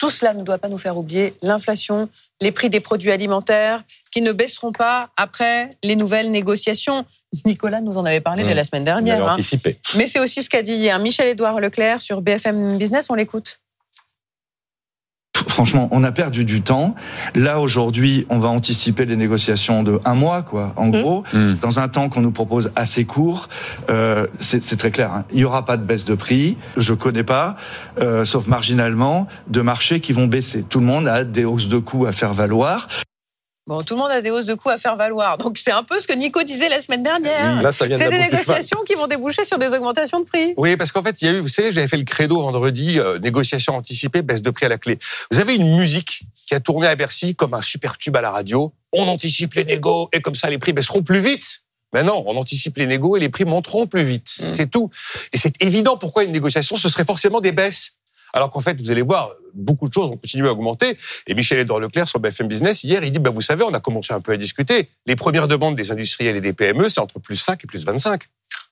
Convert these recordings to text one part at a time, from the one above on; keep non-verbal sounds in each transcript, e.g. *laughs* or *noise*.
tout cela ne doit pas nous faire oublier l'inflation, les prix des produits alimentaires qui ne baisseront pas après les nouvelles négociations. Nicolas nous en avait parlé dès Mmh. la semaine dernière. Hein. Mais c'est aussi ce qu'a dit hier Michel-Édouard Leclerc sur BFM Business. On l'écoute. Franchement, on a perdu du temps. Là, aujourd'hui, on va anticiper les négociations de un mois, quoi. En Mhm. gros, Mm. dans un temps qu'on nous propose assez court, euh, c'est c'est très clair. hein. Il y aura pas de baisse de prix. Je connais pas, euh, sauf marginalement, de marchés qui vont baisser. Tout le monde a des hausses de coûts à faire valoir. Bon, tout le monde a des hausses de coûts à faire valoir. Donc c'est un peu ce que Nico disait la semaine dernière. Là, ça vient de C'est la des négociations qui vont déboucher sur des augmentations de prix. Oui, parce qu'en fait, il y a eu, vous savez, j'avais fait le credo vendredi, euh, négociation anticipée, baisse de prix à la clé. Vous avez une musique qui a tourné à Bercy comme un super tube à la radio. On anticipe les négos et comme ça les prix baisseront plus vite. Mais non, on anticipe les négos et les prix monteront plus vite. Mm. C'est tout. Et c'est évident pourquoi une négociation, ce serait forcément des baisses. Alors qu'en fait, vous allez voir, beaucoup de choses vont continuer à augmenter. Et Michel-Édouard Leclerc sur BFM Business, hier, il dit, bah, vous savez, on a commencé un peu à discuter. Les premières demandes des industriels et des PME, c'est entre plus 5 et plus 25.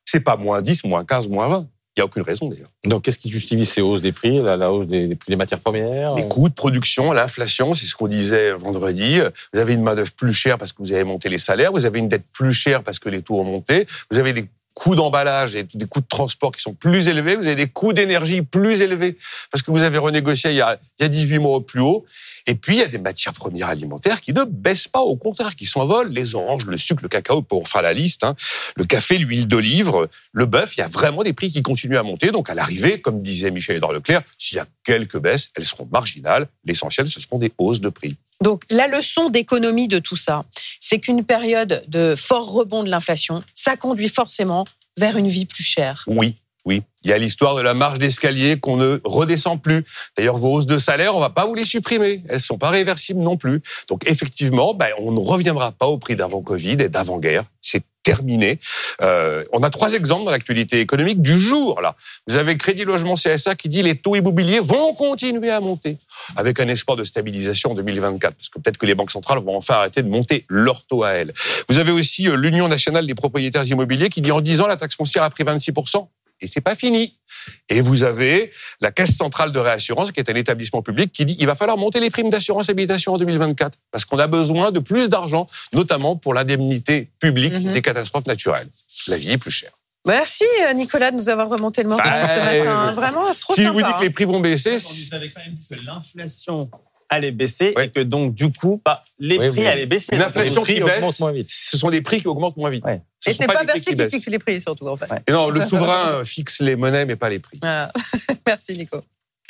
C'est pas moins 10, moins 15, moins 20. Il n'y a aucune raison d'ailleurs. Donc, qu'est-ce qui justifie ces hausses des prix la, la hausse des, des prix des matières premières Les coûts de production, l'inflation, c'est ce qu'on disait vendredi. Vous avez une main-d'œuvre plus chère parce que vous avez monté les salaires, vous avez une dette plus chère parce que les taux ont monté, vous avez des coûts d'emballage et des coûts de transport qui sont plus élevés, vous avez des coûts d'énergie plus élevés parce que vous avez renégocié il y a, il y a 18 mois au plus haut. Et puis, il y a des matières premières alimentaires qui ne baissent pas, au contraire, qui s'envolent. Les oranges, le sucre, le cacao, pour faire la liste, hein. le café, l'huile d'olive, le bœuf, il y a vraiment des prix qui continuent à monter. Donc, à l'arrivée, comme disait Michel-Édouard Leclerc, s'il y a quelques baisses, elles seront marginales. L'essentiel, ce seront des hausses de prix. Donc la leçon d'économie de tout ça, c'est qu'une période de fort rebond de l'inflation, ça conduit forcément vers une vie plus chère. Oui, oui. Il y a l'histoire de la marge d'escalier qu'on ne redescend plus. D'ailleurs, vos hausses de salaire, on va pas vous les supprimer. Elles sont pas réversibles non plus. Donc, effectivement, ben, on ne reviendra pas au prix d'avant Covid et d'avant-guerre. C'est terminé. Euh, on a trois exemples dans l'actualité économique du jour. Là, vous avez Crédit Logement CSA qui dit les taux immobiliers vont continuer à monter avec un espoir de stabilisation en 2024, parce que peut-être que les banques centrales vont enfin arrêter de monter leurs taux à elles. Vous avez aussi euh, l'Union nationale des propriétaires immobiliers qui dit en 10 ans la taxe foncière a pris 26 et c'est pas fini. Et vous avez la Caisse centrale de réassurance, qui est un établissement public, qui dit il va falloir monter les primes d'assurance habitation en 2024, parce qu'on a besoin de plus d'argent, notamment pour l'indemnité publique Mhm. des catastrophes naturelles. La vie est plus chère. Merci euh, Nicolas de nous avoir remonté le moral Bah, matin. euh, Vraiment, trop Si je sympa. vous dis que les prix vont baisser, que l'inflation allait baisser Ouais. et que donc du coup, bah, les Oui, prix mais allaient baisser. une Donc, inflation prix qui augmente baisse, moins vite. ce sont des prix qui augmentent moins vite. Ouais. Ce Et c'est pas pas Bercy qui baissent. fixe les prix surtout en fait. Ouais. Et non, le *laughs* souverain fixe les monnaies, mais pas les prix. *laughs* Merci Nico.